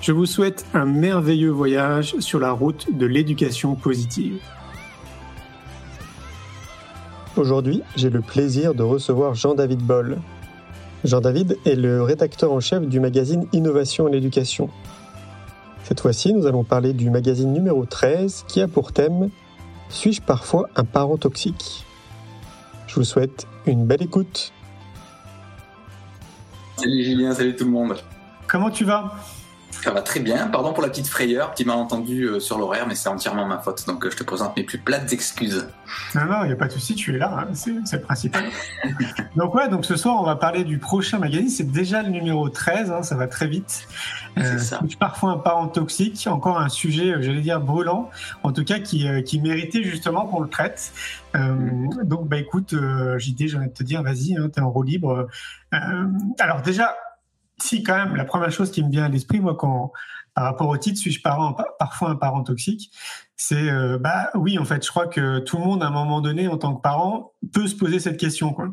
Je vous souhaite un merveilleux voyage sur la route de l'éducation positive. Aujourd'hui, j'ai le plaisir de recevoir Jean-David Boll. Jean-David est le rédacteur en chef du magazine Innovation en éducation. Cette fois-ci, nous allons parler du magazine numéro 13 qui a pour thème Suis-je parfois un parent toxique? Je vous souhaite une belle écoute. Salut Julien, salut tout le monde. Comment tu vas? Ça va très bien. Pardon pour la petite frayeur, petit malentendu euh, sur l'horaire, mais c'est entièrement ma faute. Donc euh, je te présente mes plus plates excuses. Non, non, il n'y a pas de souci, tu es là, hein. c'est le principal. donc ouais, donc ce soir on va parler du prochain magazine. C'est déjà le numéro 13, hein, ça va très vite. Euh, ça. Parfois un parent toxique, encore un sujet, euh, j'allais dire brûlant, en tout cas qui, qui méritait justement qu'on le traite. Euh, donc bah écoute, euh, JD, j'ai envie de te dire, vas-y, hein, t'es en roue libre. alors déjà, si quand même, la première chose qui me vient à l'esprit, moi, quand par rapport au titre, suis-je parent, parfois un parent toxique c'est euh, bah oui en fait je crois que tout le monde à un moment donné en tant que parent peut se poser cette question quoi.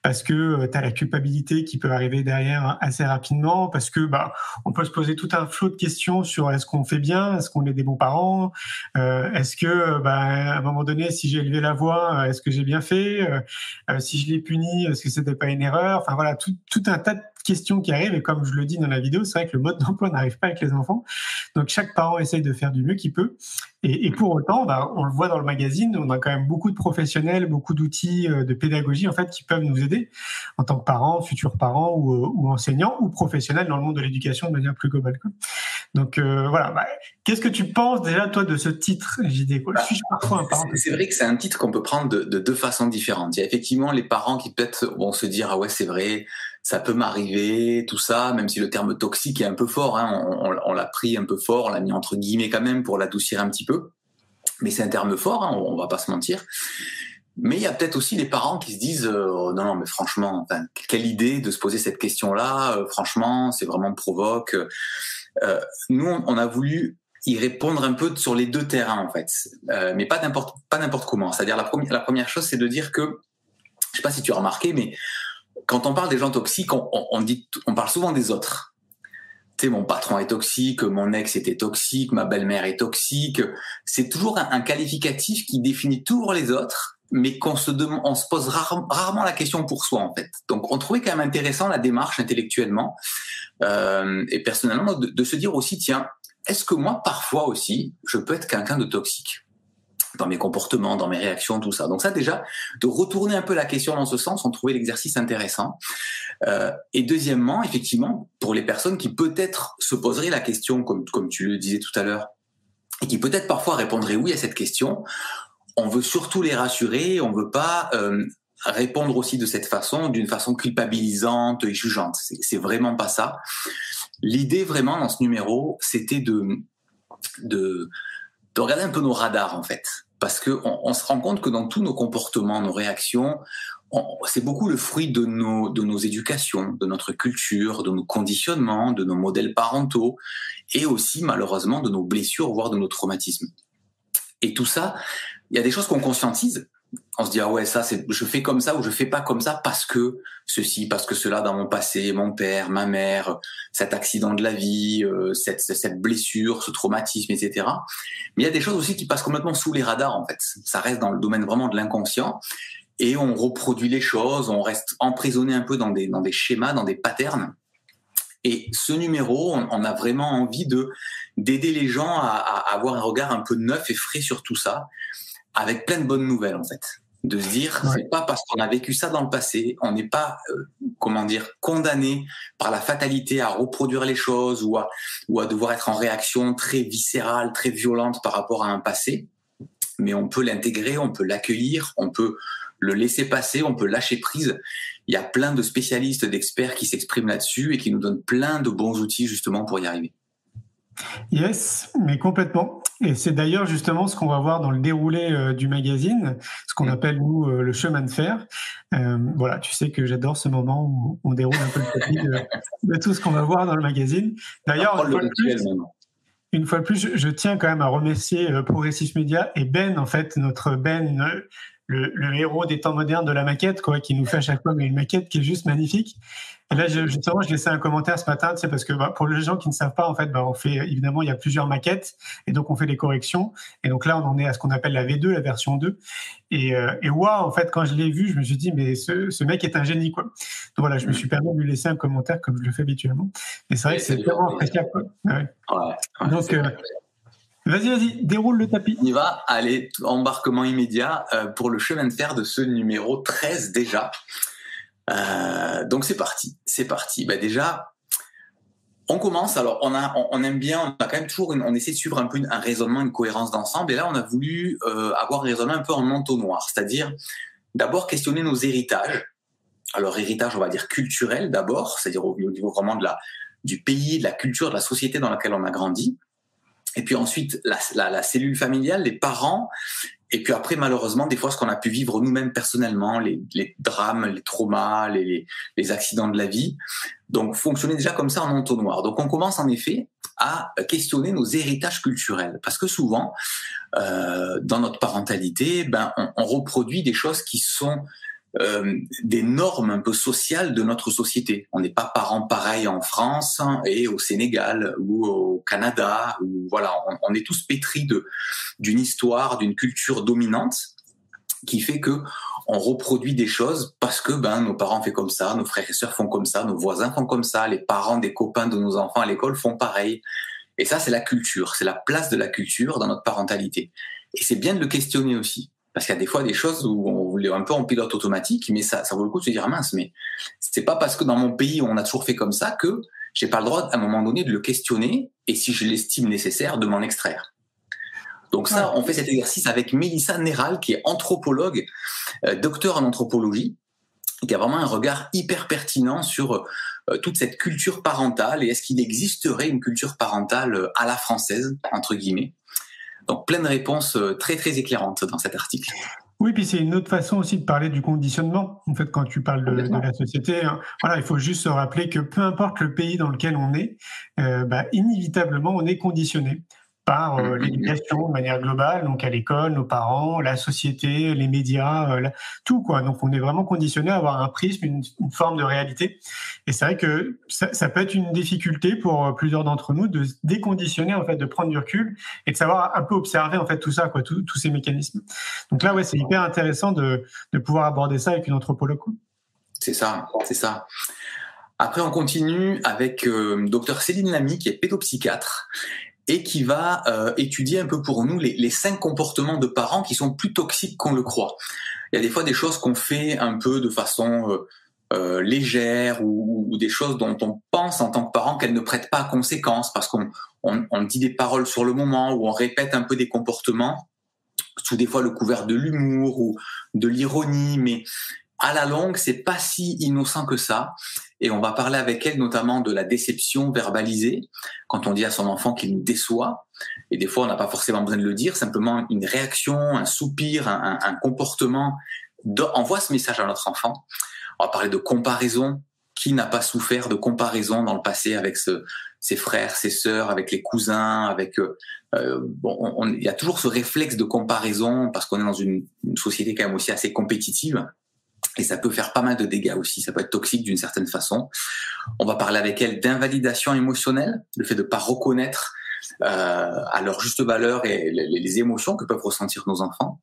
Parce que euh, tu as la culpabilité qui peut arriver derrière assez rapidement parce que bah on peut se poser tout un flot de questions sur est-ce qu'on fait bien est-ce qu'on est des bons parents euh, est-ce que bah à un moment donné si j'ai élevé la voix est-ce que j'ai bien fait si je l'ai puni est-ce que c'était pas une erreur? Enfin voilà tout, tout un tas de questions qui arrivent et comme je le dis dans la vidéo c'est vrai que le mode d'emploi n'arrive pas avec les enfants donc chaque parent essaye de faire du mieux qu'il peut et, pour autant, bah, on le voit dans le magazine, on a quand même beaucoup de professionnels, beaucoup d'outils euh, de pédagogie en fait qui peuvent nous aider en tant que parents, futurs parents ou, euh, ou enseignants ou professionnels dans le monde de l'éducation de manière plus globale. Donc euh, voilà, bah, qu'est-ce que tu penses déjà toi de ce titre JD parent C'est vrai que c'est un titre qu'on peut prendre de, de, deux façons différentes. Il y a effectivement les parents qui peut-être vont se dire ah ouais c'est vrai, ça peut m'arriver, tout ça, même si le terme toxique est un peu fort, hein, on, on l'a pris un peu fort, on l'a mis entre guillemets quand même pour l'adoucir un petit peu mais c'est un terme fort, hein, on, va pas se mentir. Mais il y a peut-être aussi les parents qui se disent euh, non non mais franchement enfin, quelle idée de se poser cette question là euh, franchement c'est vraiment provoque euh, nous on a voulu y répondre un peu sur les deux terrains en fait. Euh, mais pas n'importe pas n'importe comment. C'est-à-dire la première la première chose c'est de dire que je sais pas si tu as remarqué mais quand on parle des gens toxiques on, on, on dit on parle souvent des autres. Mon patron est toxique, mon ex était toxique, ma belle-mère est toxique. C'est toujours un, qualificatif qui définit toujours les autres, mais qu'on se pose rarement la question pour soi en fait. Donc, on trouvait quand même intéressant la démarche intellectuellement euh, et personnellement de, se dire aussi, tiens, est-ce que moi parfois aussi je peux être quelqu'un de toxique dans mes comportements, dans mes réactions, tout ça? Donc ça déjà, de retourner un peu la question dans ce sens, on trouvait l'exercice intéressant. Euh, et deuxièmement, effectivement, pour les personnes qui peut-être se poseraient la question, comme tu le disais tout à l'heure, et qui peut-être parfois répondraient oui à cette question, on veut surtout les rassurer, on veut pas euh, répondre aussi de cette façon, d'une façon culpabilisante et jugeante. C'est vraiment pas ça. L'idée vraiment dans ce numéro, c'était de, de, de regarder un peu nos radars en fait, parce que on, on se rend compte que dans tous nos comportements, nos réactions, c'est beaucoup le fruit de nos, de nos éducations, de notre culture, de nos conditionnements, de nos modèles parentaux, et aussi malheureusement de nos blessures, voire de nos traumatismes. Et tout ça, il y a des choses qu'on conscientise. On se dit ah ouais ça c'est je fais comme ça ou je fais pas comme ça parce que ceci parce que cela dans mon passé mon père ma mère cet accident de la vie euh, cette, cette blessure ce traumatisme etc mais il y a des choses aussi qui passent complètement sous les radars en fait ça reste dans le domaine vraiment de l'inconscient et on reproduit les choses, on reste emprisonné un peu dans des, dans des schémas, dans des patterns. Et ce numéro, on, a vraiment envie de d'aider les gens à, à, avoir un regard un peu neuf et frais sur tout ça, avec plein de bonnes nouvelles en fait de se dire c'est pas parce qu'on a vécu ça dans le passé, on n'est pas euh, comment dire condamné par la fatalité à reproduire les choses ou à ou à devoir être en réaction très viscérale, très violente par rapport à un passé, mais on peut l'intégrer, on peut l'accueillir, on peut le laisser passer, on peut lâcher prise. Il y a plein de spécialistes, d'experts qui s'expriment là-dessus et qui nous donnent plein de bons outils justement pour y arriver. Yes, mais complètement. Et c'est d'ailleurs justement ce qu'on va voir dans le déroulé euh, du magazine, ce qu'on mm. appelle nous euh, le chemin de fer. Euh, voilà, tu sais que j'adore ce moment où on déroule un peu le tapis de, tout ce qu'on va voir dans le magazine. D'ailleurs, une, fois de plus, je, je, tiens quand même à remercier Progressif Media et Ben, en fait, notre Ben le, héros des temps modernes de la maquette, quoi, qui nous fait à chaque fois une maquette qui est juste magnifique. Et là, je, justement, je laissais un commentaire ce matin, c'est parce que bah, pour les gens qui ne savent pas, en fait, bah, on fait évidemment, il y a plusieurs maquettes, et donc on fait des corrections. Et donc là, on en est à ce qu'on appelle la V2, la version 2. Et, euh, et waouh, en fait, quand je l'ai vu, je me suis dit, mais ce, mec est un génie, quoi. Donc voilà, je me suis permis de lui laisser un commentaire comme je le fais habituellement. Et c'est vrai que c'est vraiment appréciable, quoi. donc, euh, Vas-y, vas-y, déroule le tapis. On y va. Allez, embarquement immédiat euh, pour le chemin de fer de ce numéro 13 déjà. Euh, donc c'est parti, c'est parti. Bah déjà, on commence. Alors on a, on, aime bien, on a quand même toujours, on essaie de suivre un peu un raisonnement, une cohérence d'ensemble. Et là, on a voulu euh, avoir un raisonnement un peu en entonnoir, c'est-à-dire d'abord questionner nos héritages. Alors héritage, on va dire culturel d'abord, c'est-à-dire au, au niveau vraiment de la du pays, de la culture, de la société dans laquelle on a grandi. Et puis ensuite, la, la, la, cellule familiale, les parents. Et puis après, malheureusement, des fois, ce qu'on a pu vivre nous-mêmes personnellement, les, les, drames, les traumas, les, les, accidents de la vie. Donc, fonctionner déjà comme ça en entonnoir. Donc, on commence en effet à questionner nos héritages culturels. Parce que souvent, euh, dans notre parentalité, ben, on, on, reproduit des choses qui sont euh, des normes un peu sociales de notre société. On n'est pas parents pareils en France et au Sénégal ou au Canada. Ou voilà, on, est tous pétris de d'une histoire, d'une culture dominante qui fait que on reproduit des choses parce que ben nos parents font comme ça, nos frères et sœurs font comme ça, nos voisins font comme ça, les parents des copains de nos enfants à l'école font pareil. Et ça, c'est la culture, c'est la place de la culture dans notre parentalité. Et c'est bien de le questionner aussi. Parce qu'il y a des fois des choses où on voulait un peu en pilote automatique, mais ça, ça vaut le coup de se dire, ah mince, mais c'est pas parce que dans mon pays on a toujours fait comme ça que j'ai pas le droit à un moment donné de le questionner et si je l'estime nécessaire de m'en extraire. Donc ça, on fait cet exercice avec Mélissa Néral, qui est anthropologue, euh, docteur en anthropologie, qui a vraiment un regard hyper pertinent sur euh, toute cette culture parentale et est-ce qu'il existerait une culture parentale euh, à la française, entre guillemets. Donc plein de réponses euh, très très éclairantes dans cet article. Oui, puis c'est une autre façon aussi de parler du conditionnement. En fait, quand tu parles de, la société, hein, voilà, il faut juste se rappeler que peu importe le pays dans lequel on est, euh, bah, inévitablement on est conditionné par euh, mm-hmm. l'éducation de manière globale, donc à l'école, nos parents, la société, les médias, euh, tout quoi. Donc on est vraiment conditionné à avoir un prisme, une, forme de réalité. Et c'est vrai que ça, ça, peut être une difficulté pour euh, plusieurs d'entre nous de se déconditionner en fait, de prendre du recul et de savoir un peu observer en fait tout ça, quoi, tous ces mécanismes. Donc là, ouais, c'est hyper intéressant de, de pouvoir aborder ça avec une anthropologue. C'est ça, c'est ça. Après, on continue avec euh, docteur Céline Lamy, qui est pédopsychiatre et qui va euh, étudier un peu pour nous les, les, cinq comportements de parents qui sont plus toxiques qu'on le croit. Il y a des fois des choses qu'on fait un peu de façon euh, euh légère ou, ou, des choses dont on pense en tant que parent qu'elles ne prêtent pas à conséquence parce qu'on on, on dit des paroles sur le moment ou on répète un peu des comportements sous des fois le couvert de l'humour ou de l'ironie, mais à la longue, c'est pas si innocent que ça. Et on va parler avec elle notamment de la déception verbalisée, quand on dit à son enfant qu'il nous déçoit. Et des fois, on n'a pas forcément besoin de le dire, simplement une réaction, un soupir, un, comportement envoie ce message à notre enfant. On va parler de comparaison. Qui n'a pas souffert de comparaison dans le passé avec ses frères, ses sœurs, avec les cousins, avec euh, euh bon, il y a toujours ce réflexe de comparaison parce qu'on est dans une, une, société quand même aussi assez compétitive. Et ça peut faire pas mal de dégâts aussi, ça peut être toxique d'une certaine façon. On va parler avec elle d'invalidation émotionnelle, le fait de pas reconnaître euh, à leur juste valeur et les, émotions que peuvent ressentir nos enfants,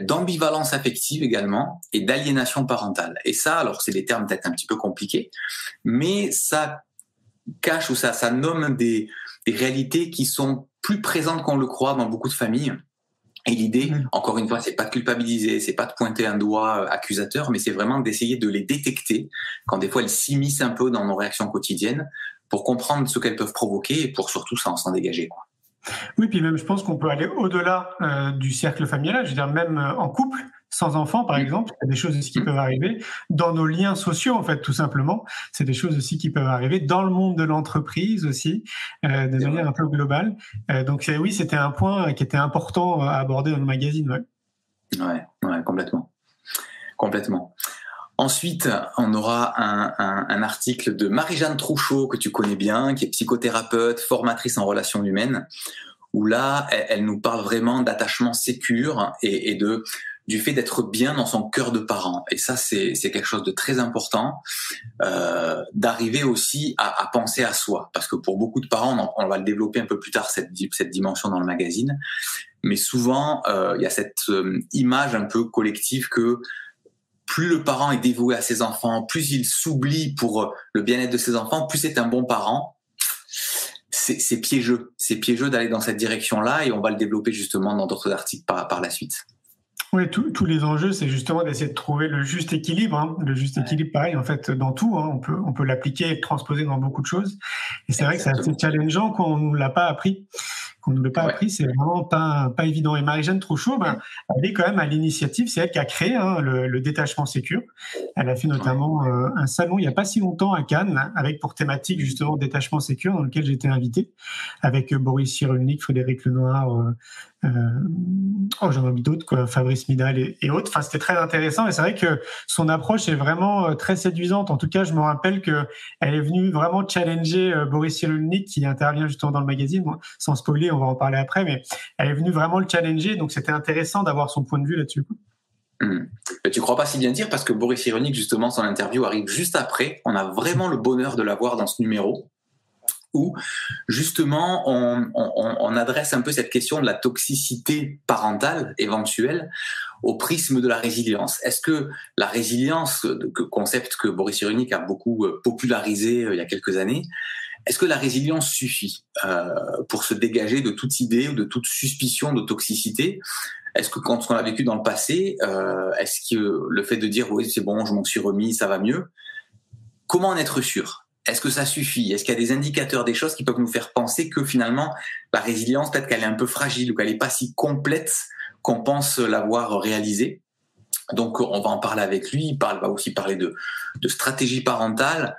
d'ambivalence affective également et d'aliénation parentale. Et ça, alors c'est des termes peut-être un petit peu compliqués, mais ça cache ou ça, ça nomme des réalités qui sont plus présentes qu'on le croit dans beaucoup de familles. Et l'idée, mmh. encore une fois, c'est pas de culpabiliser, c'est pas de pointer un doigt euh, accusateur, mais c'est vraiment d'essayer de les détecter quand des fois elles s'immiscent un peu dans nos réactions quotidiennes pour comprendre ce qu'elles peuvent provoquer et pour surtout s'en dégager. Quoi. Oui, puis même je pense qu'on peut aller au-delà euh, du cercle familial. Je veux dire, même euh, en couple, sans enfants, par exemple, il y a des choses aussi qui peuvent arriver dans nos liens sociaux, en fait, tout simplement. C'est des choses aussi qui peuvent arriver dans le monde de l'entreprise aussi, euh, de manière un peu globale. Euh, donc oui, c'était un point qui était important à aborder dans le magazine. Ouais, ouais, ouais complètement, complètement. Ensuite, on aura un, un, un article de Marie-Jeanne Trouchot, que tu connais bien, qui est psychothérapeute, formatrice en relations humaines, où là, elle, nous parle vraiment d'attachement sécure et, et de du fait d'être bien dans son cœur de parent. Et ça, c'est quelque chose de très important, euh, d'arriver aussi à, à, penser à soi. Parce que pour beaucoup de parents, on, va le développer un peu plus tard, cette, cette dimension dans le magazine, mais souvent, euh, il y a cette euh, image un peu collective que plus le parent est dévoué à ses enfants, plus il s'oublie pour le bien-être de ses enfants, plus c'est un bon parent. C'est piégeux, c'est piégeux d'aller dans cette direction-là et on va le développer justement dans d'autres articles par, par la suite. Oui, tous les enjeux, c'est justement d'essayer de trouver le juste équilibre. Hein. Le juste équilibre, pareil, en fait, dans tout, hein. on peut, on peut l'appliquer et le transposer dans beaucoup de choses. Et c'est vrai que c'est assez challengeant qu'on ne l'a pas appris qu'on ne l'a pas appris, c'est vraiment pas, pas évident. Et Marie-Jeanne Trouchot, ben, elle est quand même à l'initiative, c'est elle qui a créé hein, le, détachement sécure. Elle a fait notamment euh, un salon il n'y a pas si longtemps à Cannes, avec pour thématique justement détachement sécure, dans lequel j'étais invité, avec Boris Cyrulnik, Frédéric Lenoir, euh, euh, oh, j'en oublie d'autres, Fabrice Midal et, autres. Enfin, c'était très intéressant et c'est vrai que son approche est vraiment euh, très séduisante. En tout cas, je me rappelle que elle est venue vraiment challenger euh, Boris Cyrulnik qui intervient justement dans le magazine. sans spoiler, on va en parler après, mais elle est venue vraiment le challenger. Donc, c'était intéressant d'avoir son point de vue là-dessus. Mmh. Mais tu crois pas si bien dire parce que Boris Cyrulnik, justement, son interview arrive juste après. On a vraiment le bonheur de l'avoir dans ce numéro où justement on, adresse un peu cette question de la toxicité parentale éventuelle au prisme de la résilience. Est-ce que la résilience, concept que Boris Cyrulnik a beaucoup euh, popularisé euh, il y a quelques années, est-ce que la résilience suffit euh, pour se dégager de toute idée ou de toute suspicion de toxicité? Est-ce que quand on l'a vécu dans le passé, euh, est-ce que le fait de dire oui c'est bon, je m'en suis remis, ça va mieux? Comment en être sûr? Est-ce que ça suffit? Est-ce qu'il y a des indicateurs, des choses qui peuvent nous faire penser que finalement la résilience, peut-être qu'elle est un peu fragile ou qu'elle n'est pas si complète qu'on pense l'avoir réalisée? Donc on va en parler avec lui. Il parle, va aussi parler de, de stratégie parentale,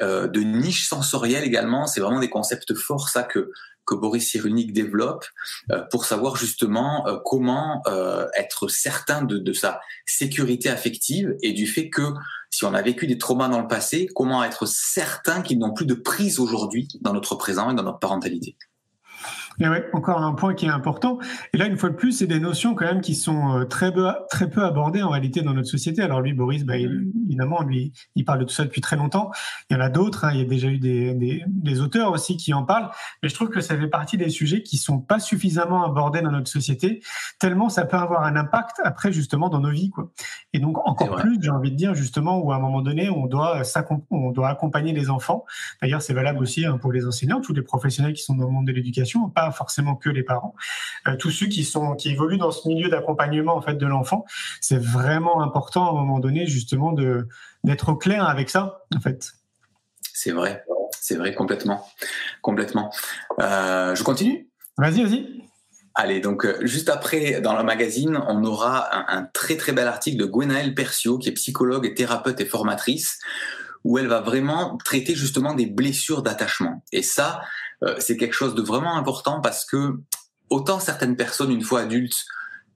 euh, de niche sensorielle également. C'est vraiment des concepts forts ça que que Boris Cyrulnik développe euh, pour savoir justement euh, comment euh, être certain de, de, sa sécurité affective et du fait que si on a vécu des traumas dans le passé, comment être certain qu'ils n'ont plus de prise aujourd'hui dans notre présent et dans notre parentalité? Et ouais, encore un point qui est important. Et là, une fois de plus, c'est des notions quand même qui sont euh, très peu, très peu abordées en réalité dans notre société. Alors lui, Boris, bah, évidemment, lui, il parle de tout ça depuis très longtemps. Il y en a d'autres. Hein. Il y a déjà eu des, des, des, auteurs aussi qui en parlent. Mais je trouve que ça fait partie des sujets qui sont pas suffisamment abordés dans notre société, tellement ça peut avoir un impact après justement dans nos vies, quoi. Et donc encore plus, j'ai envie de dire justement où à un moment donné, on doit on doit accompagner les enfants. D'ailleurs, c'est valable aussi hein, pour les enseignants, tous les professionnels qui sont dans le monde de l'éducation forcément que les parents, euh, tous ceux qui sont qui évoluent dans ce milieu d'accompagnement en fait de l'enfant, c'est vraiment important à un moment donné justement de d'être au clair avec ça en fait. C'est vrai, c'est vrai complètement, complètement. Euh, je continue? Vas-y, vas-y. Allez, donc euh, juste après, dans le magazine, on aura un, très très bel article de Gwenaëlle Persio, qui est psychologue et thérapeute et formatrice, où elle va vraiment traiter justement des blessures d'attachement. Et ça, euh, c'est quelque chose de vraiment important parce que autant certaines personnes, une fois adultes,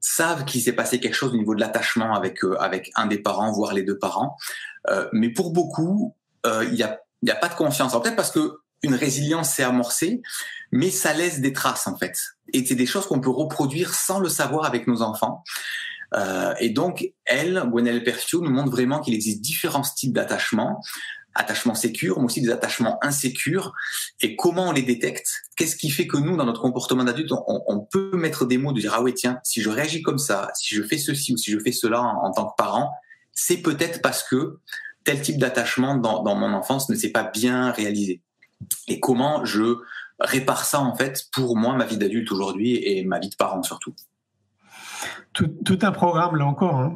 savent qu'il s'est passé quelque chose au niveau de l'attachement avec euh, avec un des parents, voire les deux parents, euh, mais pour beaucoup, il n'y a, y a pas de confiance. Peut-être parce que une résilience s'est amorcée, mais ça laisse des traces en fait. Et c'est des choses qu'on peut reproduire sans le savoir avec nos enfants. Euh, et donc, elle, Gwenaëlle Persio, nous montre vraiment qu'il existe différents types d'attachement attachements sécures, mais aussi des attachements insécures, et comment on les détecte? Qu'est-ce qui fait que nous, dans notre comportement d'adulte, on, peut mettre des mots, de dire ah oui tiens, si je réagis comme ça, si je fais ceci ou si je fais cela en, tant que parent, c'est peut-être parce que tel type d'attachement dans, mon enfance ne s'est pas bien réalisé. et comment je répare ça en fait pour moi, ma vie d'adulte aujourd'hui et ma vie de parent surtout. Tout, un programme là encore. Hein.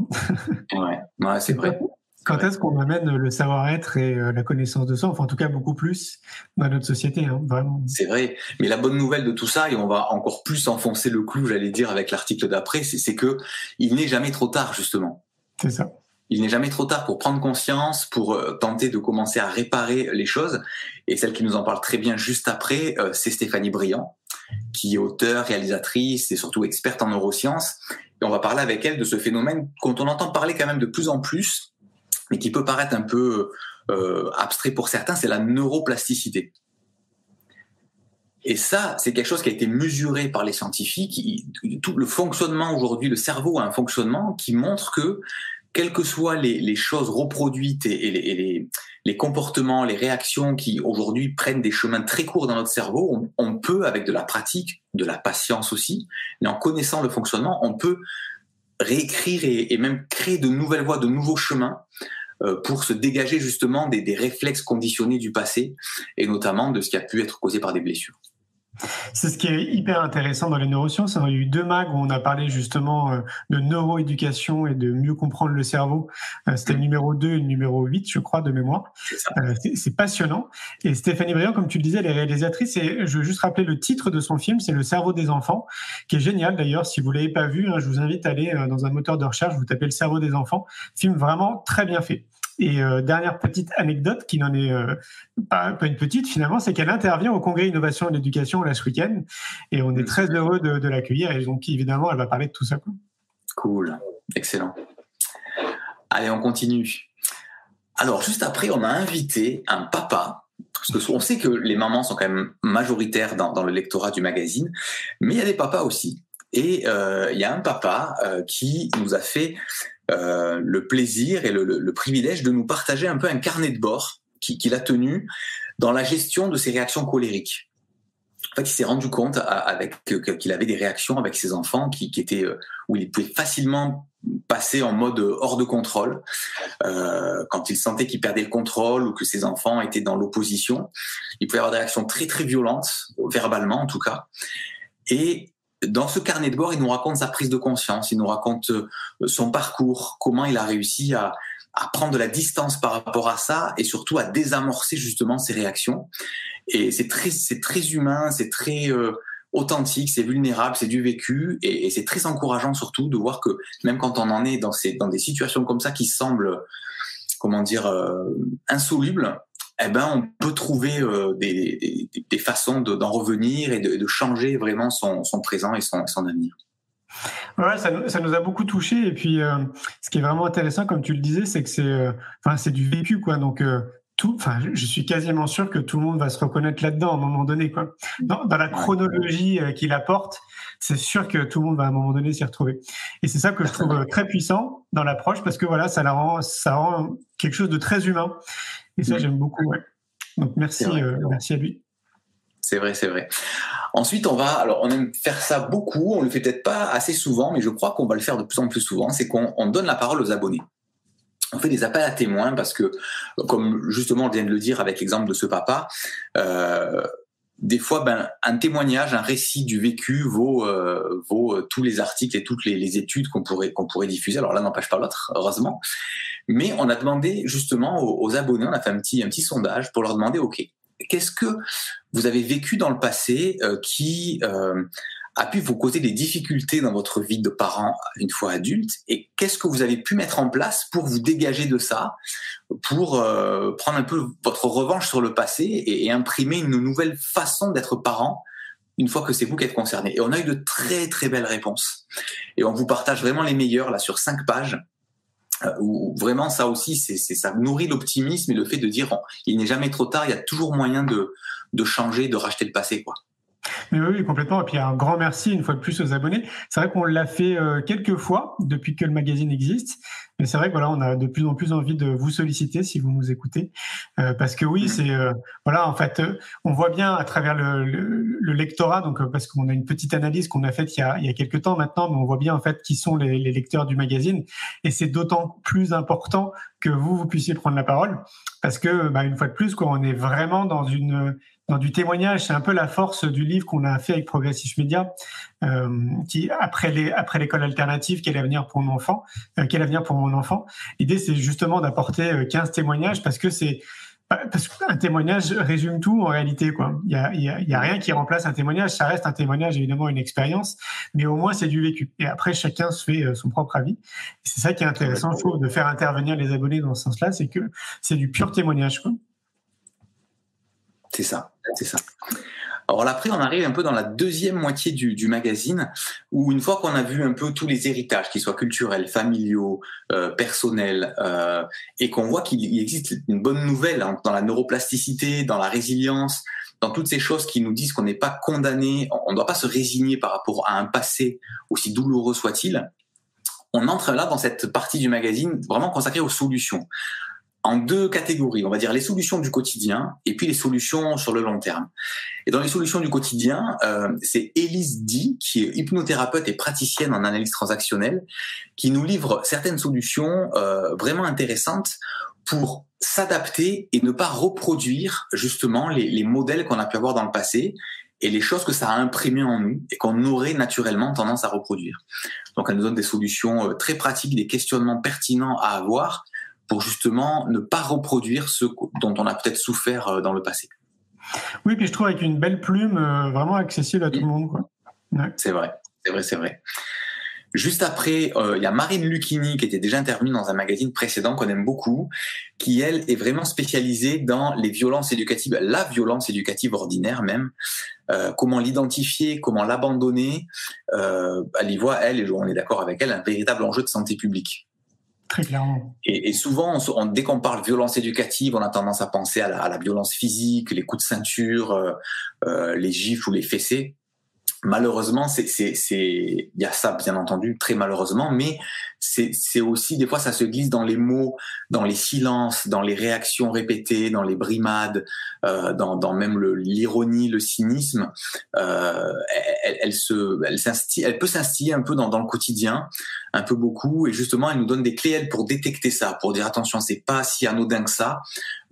ouais, c'est vrai. Quand est-ce qu'on amène le savoir-être et euh, la connaissance de soi, enfin en tout cas beaucoup plus dans notre société, hein, vraiment. C'est vrai, mais la bonne nouvelle de tout ça, et on va encore plus enfoncer le clou, j'allais dire, avec l'article d'après, c'est que il n'est jamais trop tard justement. C'est ça. Il n'est jamais trop tard pour prendre conscience, pour euh, tenter de commencer à réparer les choses. Et celle qui nous en parle très bien juste après, euh, c'est Stéphanie Briand, qui est auteure, réalisatrice et surtout experte en neurosciences. Et on va parler avec elle de ce phénomène dont on entend parler quand même de plus en plus, mais qui peut paraître un peu euh, abstrait pour certains, c'est la neuroplasticité. Et ça, c'est quelque chose qui a été mesuré par les scientifiques. Tout le fonctionnement aujourd'hui, le cerveau a un fonctionnement qui montre que, quelles que soient les, choses reproduites et, les, comportements, les réactions qui aujourd'hui prennent des chemins très courts dans notre cerveau, on, peut, avec de la pratique, de la patience aussi, mais en connaissant le fonctionnement, on peut réécrire et, et même créer de nouvelles voies, de nouveaux chemins euh, pour se dégager justement des, des, réflexes conditionnés du passé et notamment de ce qui a pu être causé par des blessures. C'est ce qui est hyper intéressant dans les neurosciences. Il y a eu deux mags où on a parlé justement euh, de neuroéducation et de mieux comprendre le cerveau. Euh, c'était le numéro 2 et le numéro 8, je crois, de mémoire. C'est passionnant. Et Stéphanie Briand, comme tu le disais, elle est réalisatrice. Et je veux juste rappeler le titre de son film, c'est Le cerveau des enfants, qui est génial d'ailleurs. Si vous l'avez pas vu, hein, je vous invite à aller dans un moteur de recherche, vous tapez Le cerveau des enfants. Film vraiment très bien fait. Et euh, dernière petite anecdote qui n'en est euh, pas, une petite finalement, c'est qu'elle intervient au congrès Innovation et l'éducation là ce week-end et on est très heureux de, l'accueillir et donc évidemment elle va parler de tout ça. Cool, excellent. Allez, on continue. Alors juste après, on a invité un papa parce qu'on sait que les mamans sont quand même majoritaires dans, le lectorat du magazine, mais il y a des papas aussi. Et euh, il y a un papa qui nous a fait euh, le plaisir et le, privilège de nous partager un peu un carnet de bord qu'il a tenu dans la gestion de ses réactions colériques. En fait, il s'est rendu compte avec qu'il avait des réactions avec ses enfants qui, étaient euh, où il pouvait facilement passer en mode hors de contrôle euh, quand il sentait qu'il perdait le contrôle ou que ses enfants étaient dans l'opposition. Il pouvait avoir des réactions très très violentes, verbalement en tout cas. Et dans ce carnet de bord, il nous raconte sa prise de conscience, il nous raconte euh, son parcours, comment il a réussi à, prendre de la distance par rapport à ça et surtout à désamorcer justement ses réactions. Et c'est très, c'est très humain, c'est très euh, authentique, c'est vulnérable, c'est du vécu et, c'est très encourageant surtout de voir que même quand on en est dans, ces, dans des situations comme ça qui semblent, comment dire, euh, insolubles, eh ben, on peut trouver euh, des, façons d'en revenir et de, changer vraiment son, présent et son, avenir. Ouais, ça, nous a beaucoup touché. Et puis, euh, ce qui est vraiment intéressant, comme tu le disais, c'est que c'est, euh, c'est du vécu, quoi. Donc, tout, enfin, je suis quasiment sûr que tout le monde va se reconnaître là-dedans à un moment donné, quoi. Dans, la chronologie qu'il apporte, c'est sûr que tout le monde va à un moment donné s'y retrouver. Et c'est ça que je trouve très puissant dans l'approche, parce que voilà, ça la rend, ça rend quelque chose de très humain. Et ça, j'aime beaucoup. Donc merci, euh, merci à lui. C'est vrai, c'est vrai. Ensuite, on va, alors on aime faire ça beaucoup, on le fait peut-être pas assez souvent, mais je crois qu'on va le faire de plus en plus souvent, c'est qu'on donne la parole aux abonnés. On fait des appels à témoins parce que, comme justement on vient de le dire avec l'exemple de ce papa, euh, des fois, ben, un témoignage, un récit du vécu vaut, euh, vaut euh, tous les articles et toutes les, études qu'on pourrait, qu'on pourrait diffuser. Alors là, n'empêche pas l'autre, heureusement. Mais on a demandé justement aux, abonnés, on a fait un petit, un petit sondage pour leur demander, OK, qu'est-ce que vous avez vécu dans le passé euh, qui a pu vous causer des difficultés dans votre vie de parent une fois adulte et qu'est-ce que vous avez pu mettre en place pour vous dégager de ça, pour euh, prendre un peu votre revanche sur le passé et, imprimer une nouvelle façon d'être parent une fois que c'est vous qui êtes concerné? Et on a eu de très très belles réponses. Et on vous partage vraiment les meilleures là sur cinq pages. Euh, où vraiment ça aussi, c'est ça nourrit l'optimisme et le fait de dire il n'est jamais trop tard, il y a toujours moyen de, de changer, de racheter le passé quoi. Mais oui, complètement. Et puis un grand merci une fois de plus aux abonnés. C'est vrai qu'on l'a fait euh, quelques fois depuis que le magazine existe. Mais c'est vrai que voilà, on a de plus en plus envie de vous solliciter si vous nous écoutez, euh, parce que oui, c'est euh, voilà, en fait, on voit bien à travers le, le, lectorat, donc parce qu'on a une petite analyse qu'on a faite il y a, il y a quelques temps maintenant, mais on voit bien en fait qui sont les, les lecteurs du magazine, et c'est d'autant plus important que vous vous puissiez prendre la parole, parce que bah, une fois de plus, quoi, on est vraiment dans une du témoignage. C'est un peu la force du livre qu'on a fait avec Progressif Media, euh, qui après après l'école alternative, quel avenir pour mon enfant, euh, quel avenir pour mon enfant. L'idée, c'est justement d'apporter 15 euh, témoignages parce que c'est parce qu'un témoignage résume tout en réalité quoi. Il y a, y, a, a rien qui remplace un témoignage. Ça reste un témoignage évidemment une expérience, mais au moins c'est du vécu. Et après chacun se fait son propre avis. C'est ça qui est intéressant, je trouve, de faire intervenir les abonnés dans ce sens-là, c'est que c'est du pur témoignage. C'est ça, c'est ça. Alors là, après, on arrive un peu dans la deuxième moitié du, magazine, où une fois qu'on a vu un peu tous les héritages, qu'ils soient culturels, familiaux, euh, personnels, euh, et qu'on voit qu'il existe une bonne nouvelle hein, dans la neuroplasticité, dans la résilience, dans toutes ces choses qui nous disent qu'on n'est pas condamné, on ne doit pas se résigner par rapport à un passé aussi douloureux soit-il, on entre là dans cette partie du magazine vraiment consacrée aux solutions en deux catégories, on va dire les solutions du quotidien et puis les solutions sur le long terme. Et dans les solutions du quotidien, euh, c'est Elise Di, qui est hypnothérapeute et praticienne en analyse transactionnelle, qui nous livre certaines solutions euh, vraiment intéressantes pour s'adapter et ne pas reproduire justement les, les modèles qu'on a pu avoir dans le passé et les choses que ça a imprimées en nous et qu'on aurait naturellement tendance à reproduire. Donc elle nous donne des solutions euh, très pratiques, des questionnements pertinents à avoir pour justement ne pas reproduire ce dont on a peut-être souffert euh, dans le passé. Oui, puis je trouve avec une belle plume euh, vraiment accessible à tout le monde. C'est vrai, c'est vrai, c'est vrai. Juste après, euh, il y a Marine Lucchini qui était déjà intervenue dans un magazine précédent qu'on aime beaucoup, qui elle est vraiment spécialisée dans les violences éducatives, la violence éducative ordinaire même, comment l'identifier, comment l'abandonner. elle y voit, elle, et on est d'accord avec elle, un véritable enjeu de santé publique. Très clairement. Et, souvent, dès qu'on parle violence éducative, on a tendance à penser à la, violence physique, les coups de ceinture, euh, euh, les gifles ou les fessées. Malheureusement, c'est, il y a ça bien entendu, très malheureusement, mais c'est aussi des fois ça se glisse dans les mots, dans les silences, dans les réactions répétées, dans les brimades, euh, dans, dans, même l'ironie, le, cynisme. Euh, elle, elle, se, elle, elle peut s'instiller un peu dans, dans le quotidien, un peu beaucoup, et justement elle nous donne des clés elle, pour détecter ça, pour dire attention, c'est pas si anodin que ça.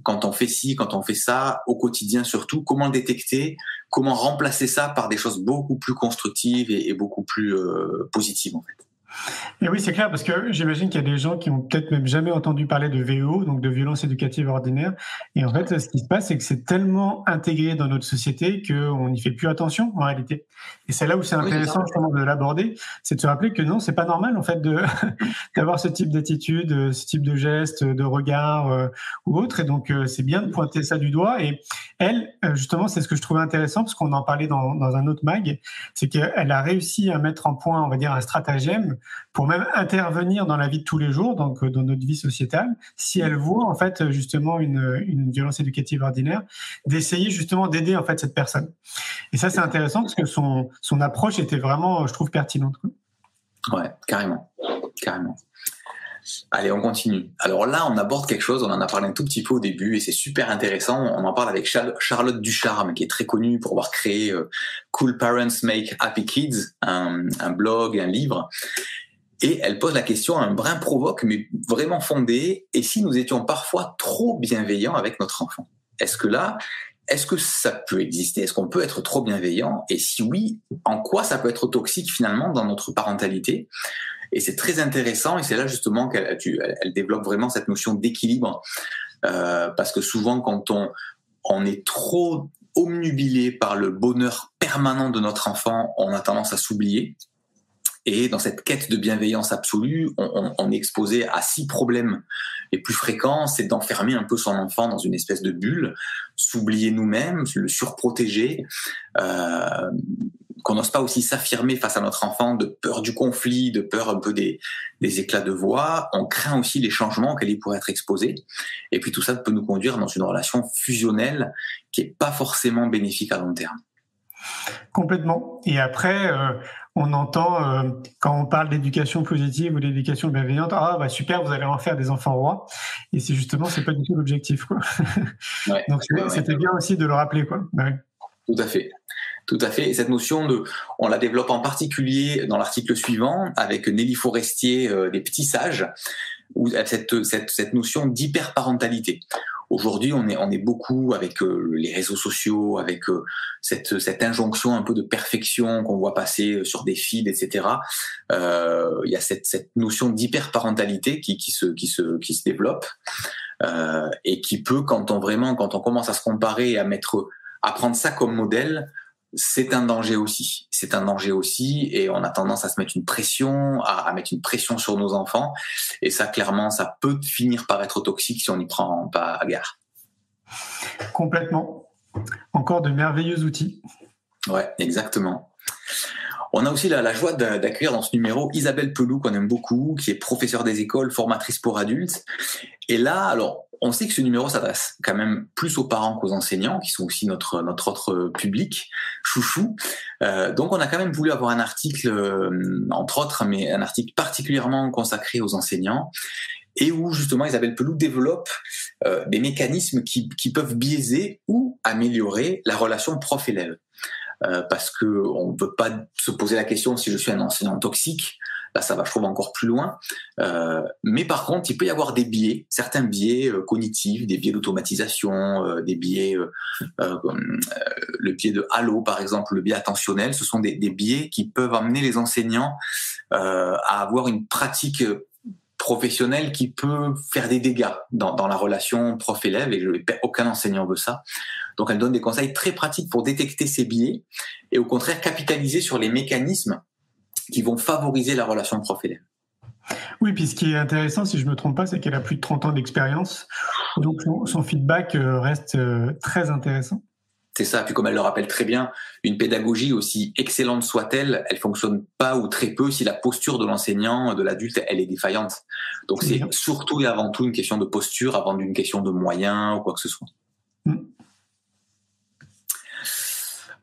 Quand on fait ci, quand on fait ça, au quotidien surtout, comment le détecter, comment remplacer ça par des choses beaucoup plus constructives et, beaucoup plus euh, positives en fait. Et oui, c'est clair, parce que j'imagine qu'il y a des gens qui ont peut-être même jamais entendu parler de VO, donc de violence éducative ordinaire. Et en fait, ce qui se passe, c'est que c'est tellement intégré dans notre société qu'on n'y fait plus attention en réalité. Et c'est là où c'est intéressant justement de l'aborder, c'est de se rappeler que non, c'est pas normal en fait d'avoir ce type d'attitude, ce type de geste, de regard euh, ou autre. Et donc euh, c'est bien de pointer ça du doigt. Et elle, euh, justement, c'est ce que je trouvais intéressant parce qu'on en parlait dans, dans un autre mag, c'est qu'elle a réussi à mettre en point, on va dire, un stratagème pour même intervenir dans la vie de tous les jours, donc dans notre vie sociétale, si elle voit en fait justement une, une violence éducative ordinaire, d'essayer justement d'aider en fait cette personne. Et ça c'est intéressant parce que son, son approche était vraiment, je trouve, pertinente. Ouais, carrément, carrément. Allez, on continue. Alors là, on aborde quelque chose, on en a parlé un tout petit peu au début et c'est super intéressant. On en parle avec Charlotte Ducharme, qui est très connue pour avoir créé euh, Cool Parents Make Happy Kids, un, un, blog, un livre. Et elle pose la question, un brin provoque, mais vraiment fondé, et si nous étions parfois trop bienveillants avec notre enfant? Est-ce que là, est-ce que ça peut exister? Est-ce qu'on peut être trop bienveillant? Et si oui, en quoi ça peut être toxique finalement dans notre parentalité? Et c'est très intéressant, et c'est là justement qu'elle elle développe vraiment cette notion d'équilibre, euh, parce que souvent quand on, on est trop omnubilé par le bonheur permanent de notre enfant, on a tendance à s'oublier. Et dans cette quête de bienveillance absolue, on, est exposé à six problèmes les plus fréquents, c'est d'enfermer un peu son enfant dans une espèce de bulle, s'oublier nous-mêmes, le surprotéger, euh, qu'on n'ose pas aussi s'affirmer face à notre enfant de peur du conflit, de peur un peu des, éclats de voix. On craint aussi les changements auxquels il pourrait être exposé. Et puis tout ça peut nous conduire dans une relation fusionnelle qui est pas forcément bénéfique à long terme. Complètement. Et après, euh, on entend euh, quand on parle d'éducation positive ou d'éducation bienveillante, ah bah super, vous allez en faire des enfants rois. Et c'est justement, c'est pas du tout l'objectif, quoi. Donc c'était bien aussi de le rappeler, quoi. Bah tout à fait. Tout à fait. Et cette notion de, on la développe en particulier dans l'article suivant avec Nelly Forestier euh, des petits sages, où cette, cette, cette notion d'hyperparentalité. Aujourd'hui, on est, on est beaucoup avec euh, les réseaux sociaux, avec euh, cette, cette injonction un peu de perfection qu'on voit passer euh, sur des feeds, etc. Il y a cette, cette notion d'hyperparentalité qui, qui, se, qui, se, qui se développe et qui peut, quand on vraiment, quand on commence à se comparer et à mettre, à prendre ça comme modèle, c'est un danger aussi. C'est un danger aussi, et on a tendance à se mettre une pression, à, mettre une pression sur nos enfants, et ça, clairement, ça peut finir par être toxique si on n'y prend pas à gare. Complètement. Encore de merveilleux outils. Ouais, exactement. On a aussi la, la joie d'accueillir dans ce numéro Isabelle Pelou, qu'on aime beaucoup, qui est professeure des écoles, formatrice pour adultes. Et là, alors, on sait que ce numéro s'adresse quand même plus aux parents qu'aux enseignants, qui sont aussi notre notre autre public chouchou. Euh, donc on a quand même voulu avoir un article, euh, entre autres, mais un article particulièrement consacré aux enseignants et où justement Isabelle Pelou développe euh, des mécanismes qui, qui peuvent biaiser ou améliorer la relation prof-élève. Euh, parce que on ne peut pas se poser la question si je suis un enseignant toxique, Là, ça va, je trouve, encore plus loin. Euh, mais par contre, il peut y avoir des biais, certains biais euh, cognitifs, des biais d'automatisation, euh, des biais, le biais de halo, par exemple, le biais attentionnel. Ce sont des, des biais qui peuvent amener les enseignants à avoir une pratique professionnelle qui peut faire des dégâts dans, dans la relation prof-élève et je, aucun enseignant veut ça. Donc elle donne des conseils très pratiques pour détecter ces biais et au contraire capitaliser sur les mécanismes qui vont favoriser la relation prof-élève. Oui, puis ce qui est intéressant, si je ne me trompe pas, c'est qu'elle a plus de 30 ans d'expérience. Donc son, feedback euh, reste euh, très intéressant. C'est ça. Puis comme elle le rappelle très bien, une pédagogie aussi excellente soit-elle, elle fonctionne pas ou très peu si la posture de l'enseignant, de l'adulte, elle est défaillante. Donc c'est surtout et avant tout une question de posture avant d'une question de moyens ou quoi que ce soit. Mm.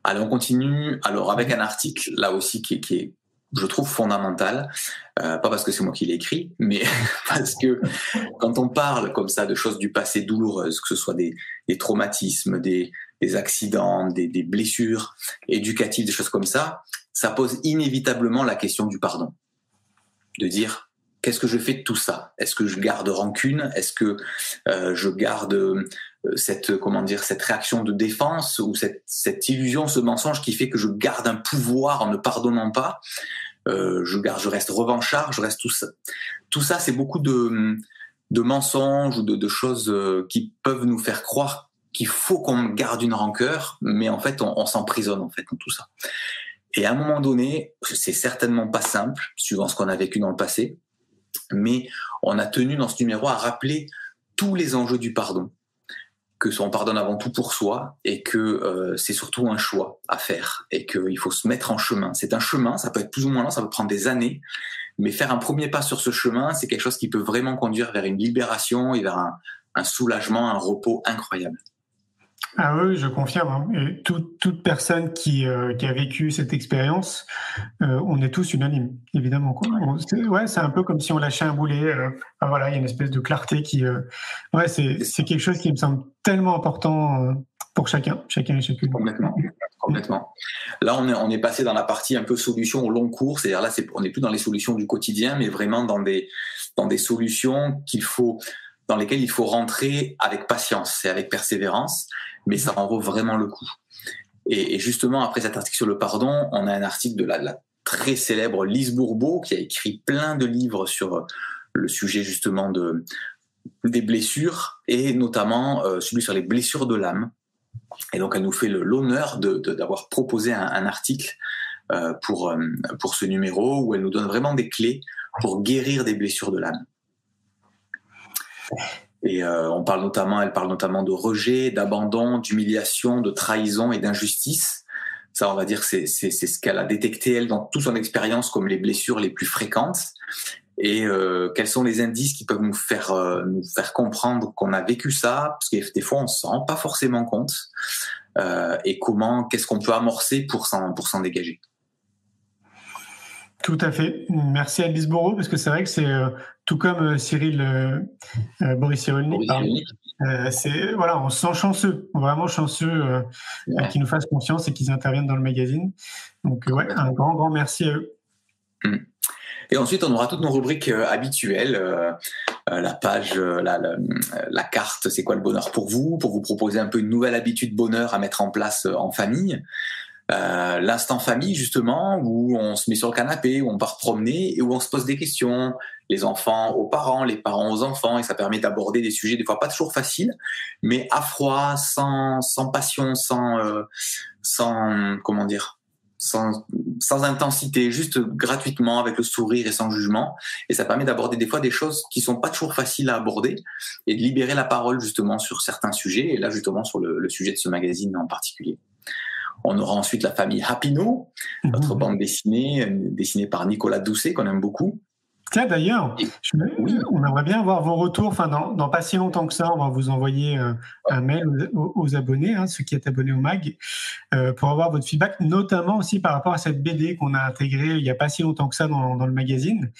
Allez, on continue. Alors avec un article là aussi qui est je trouve fondamental, euh, pas parce que c'est moi qui l'ai écrit, mais parce que quand on parle comme ça de choses du passé douloureuses, que ce soit des, des traumatismes, des, des accidents, des, des, blessures éducatives, des choses comme ça, ça pose inévitablement la question du pardon. De dire, qu'est-ce que je fais de tout ça? Est-ce que je garde rancune? Est-ce que euh, je garde cette comment dire cette réaction de défense ou cette, cette illusion, ce mensonge qui fait que je garde un pouvoir en ne pardonnant pas euh, je, garde, je reste revanchard, je reste tout ça. Tout ça, c'est beaucoup de, de mensonges ou de, de, choses euh, qui peuvent nous faire croire qu'il faut qu'on garde une rancœur, mais en fait, on, on s'emprisonne en fait dans tout ça. Et à un moment donné, c'est certainement pas simple, suivant ce qu'on a vécu dans le passé, mais on a tenu dans ce numéro à rappeler tous les enjeux du pardon que on pardonne avant tout pour soi et que euh, c'est surtout un choix à faire et qu'il faut se mettre en chemin. C'est un chemin, ça peut être plus ou moins long, ça peut prendre des années, mais faire un premier pas sur ce chemin, c'est quelque chose qui peut vraiment conduire vers une libération et vers un soulagement, un repos incroyable. Ah oui, je confirme. Hein. Et toute personne qui, euh, qui, a vécu cette expérience, euh, on est tous unanimes, évidemment. Quoi. ouais, c'est un peu comme si on lâchait un boulet. Euh, voilà, il y a une espèce de clarté qui. ouais, c'est, c'est quelque chose qui me semble tellement important pour chacun, chacun et chacune. Complètement. Complètement. Là, on est, on est passé dans la partie un peu solution au long cours. C'est-à-dire là, c'est, on n'est plus dans les solutions du quotidien, mais vraiment dans des, dans des solutions qu'il faut dans lesquelles il faut rentrer avec patience et avec persévérance mais ça en vaut vraiment le coup. Et, justement, après cet article sur le pardon, on a un article de la, très célèbre Lise Bourbeau qui a écrit plein de livres sur le sujet justement de, des blessures et notamment euh, celui sur les blessures de l'âme. Et donc, elle nous fait l'honneur d'avoir proposé un, article euh, pour, euh, pour ce numéro où elle nous donne vraiment des clés pour guérir des blessures de l'âme. Et euh, on parle notamment, elle parle notamment de rejet, d'abandon, d'humiliation, de trahison et d'injustice. Ça, on va dire, c'est ce qu'elle a détecté elle dans toute son expérience comme les blessures les plus fréquentes. Et euh, quels sont les indices qui peuvent nous faire euh, nous faire comprendre qu'on a vécu ça? Parce que des fois, on s'en rend pas forcément compte. et comment, qu'est-ce qu'on peut amorcer pour s'en pour s'en dégager. Tout à fait. Merci à Lisboro parce que c'est vrai que c'est tout comme Cyril Boris Cyrulnik. c'est voilà, on se sent chanceux, vraiment chanceux qu'ils nous fassent confiance et qu'ils interviennent dans le magazine. Donc ouais, un grand grand merci à eux. Mmh. Et ensuite, on aura toutes nos rubriques euh, habituelles, euh, euh, la page, la, la, carte, c'est quoi le bonheur pour vous, pour vous proposer un peu une nouvelle habitude bonheur à mettre en place en famille. Euh, l'instant famille justement où on se met sur le canapé, où on part promener et où on se pose des questions, les enfants aux parents, les parents aux enfants et ça permet d'aborder des sujets des fois pas toujours faciles, mais à froid, sans sans passion, sans euh, sans comment dire, sans, sans intensité, juste gratuitement, avec le sourire et sans jugement. Et ça permet d'aborder des fois des choses qui sont pas toujours faciles à aborder et de libérer la parole justement sur certains sujets, et là justement sur le, le sujet de ce magazine en particulier. On aura ensuite la famille Happino, notre mmh. bande dessinée, dessinée par Nicolas Doucet, qu'on aime beaucoup, Tiens, d'ailleurs, on aimerait bien avoir vos retours. Enfin, dans, pas si longtemps que ça, on va vous envoyer euh, un mail aux, abonnés, hein, ceux qui sont abonnés au MAG, euh, pour avoir votre feedback, notamment aussi par rapport à cette BD qu'on a intégrée il n'y a pas si longtemps que ça dans, le magazine.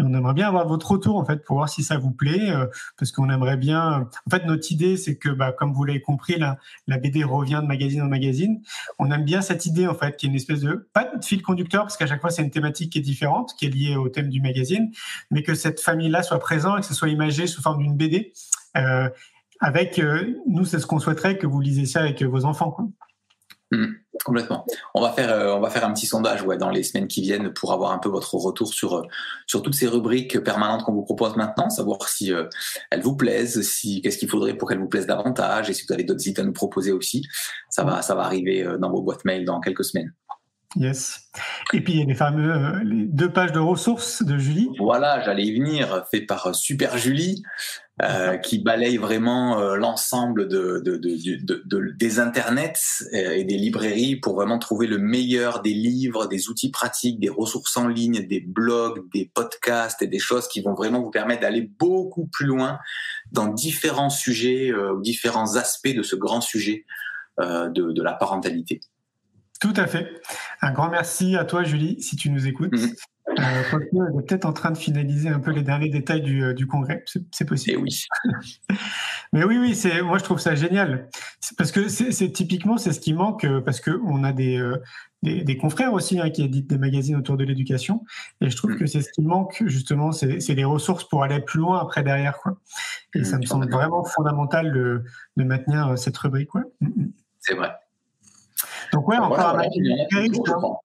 Et on aimerait bien avoir votre retour, en fait, pour voir si ça vous plaît, euh, parce qu'on aimerait bien. En fait, notre idée, c'est que, bah, comme vous l'avez compris, la, la BD revient de magazine en magazine. On aime bien cette idée, en fait, qui est une espèce de pas de fil conducteur, parce qu'à chaque fois, c'est une thématique qui est différente, qui est liée au thème du magazine mais que cette famille-là soit présente et que ce soit imagé sous forme d'une BD. Euh, avec euh, nous, c'est ce qu'on souhaiterait que vous lisiez ça avec vos enfants. Mmh, complètement. On va faire, euh, on va faire un petit sondage dans les semaines qui viennent pour avoir un peu votre retour sur sur toutes ces rubriques permanentes qu'on vous propose maintenant, savoir si elles vous plaisent, si qu'est-ce qu'il faudrait pour qu'elles vous plaisent davantage, et si vous avez d'autres idées à nous proposer aussi. Ça va, ça va arriver dans vos boîtes mail dans quelques semaines. Yes. Et puis il y a les fameux euh, les deux pages de ressources de Julie. Voilà, j'allais y venir, fait par euh, Super Julie, euh, qui balaye vraiment l'ensemble de, de, de, des internets et des librairies pour vraiment trouver le meilleur des livres, des outils pratiques, des ressources en ligne, des blogs, des podcasts et des choses qui vont vraiment vous permettre d'aller beaucoup plus loin dans différents sujets, différents aspects de ce grand sujet de la parentalité. Tout à fait. Un grand merci à toi, Julie, si tu nous écoutes. Mm est peut-être en train de finaliser un peu les derniers détails du, euh, congrès. C'est possible. Et oui. Mais oui, oui, c'est moi je trouve ça génial parce que c'est typiquement c'est ce qui manque euh, parce que on a des, des, confrères aussi hein, qui éditent des magazines autour de l'éducation et je trouve mm. que c'est ce qui manque justement, c'est des ressources pour aller plus loin après derrière quoi. Et mm, ça me semble vraiment fondamental de, de maintenir cette rubrique quoi. C'est vrai. Donc ouais, encore un magazine très riche. Hein.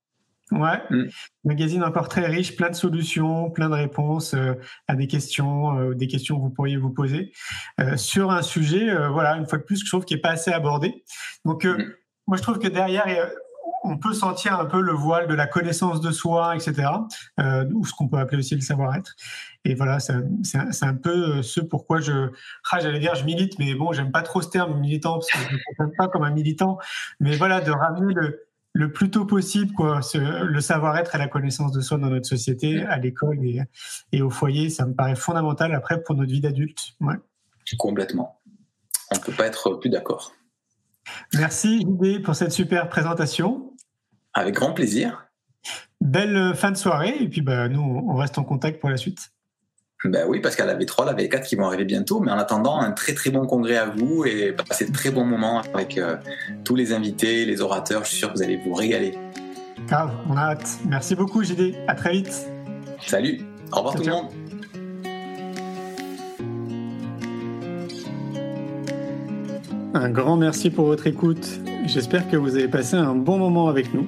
Ouais, mm. magazine encore très riche, plein de solutions, plein de réponses euh, à des questions, euh, des questions que vous pourriez vous poser euh, sur un sujet, voilà, une fois de plus, que je trouve qui est pas assez abordé. Donc mm. moi, je trouve que derrière, on peut sentir un peu le voile de la connaissance de soi, etc., ou ce qu'on peut appeler aussi le savoir-être. Et voilà, c'est un, peu ce pourquoi je, ah, j'allais dire je milite, mais bon, j'aime pas trop ce terme militant parce que je ne me pas comme un militant, mais voilà, de ramener le, le plus tôt possible quoi, le savoir-être et la connaissance de soi dans notre société, à l'école et, au foyer, ça me paraît fondamental après pour notre vie d'adulte. Ouais. Complètement. On ne peut pas être plus d'accord. Merci JD pour cette super présentation. Avec grand plaisir. Belle fin de soirée et puis bah, nous on reste en contact pour la suite. Ben oui, parce qu'à la V3, la V4 qui vont arriver bientôt. Mais en attendant, un très très bon congrès à vous et passez de très bons moments avec euh, tous les invités, les orateurs. Je suis sûr que vous allez vous régaler. Grave, on a hâte. Merci beaucoup, JD. À très vite. Salut. Au revoir tout le monde. Un grand merci pour votre écoute. J'espère que vous avez passé un bon moment avec nous.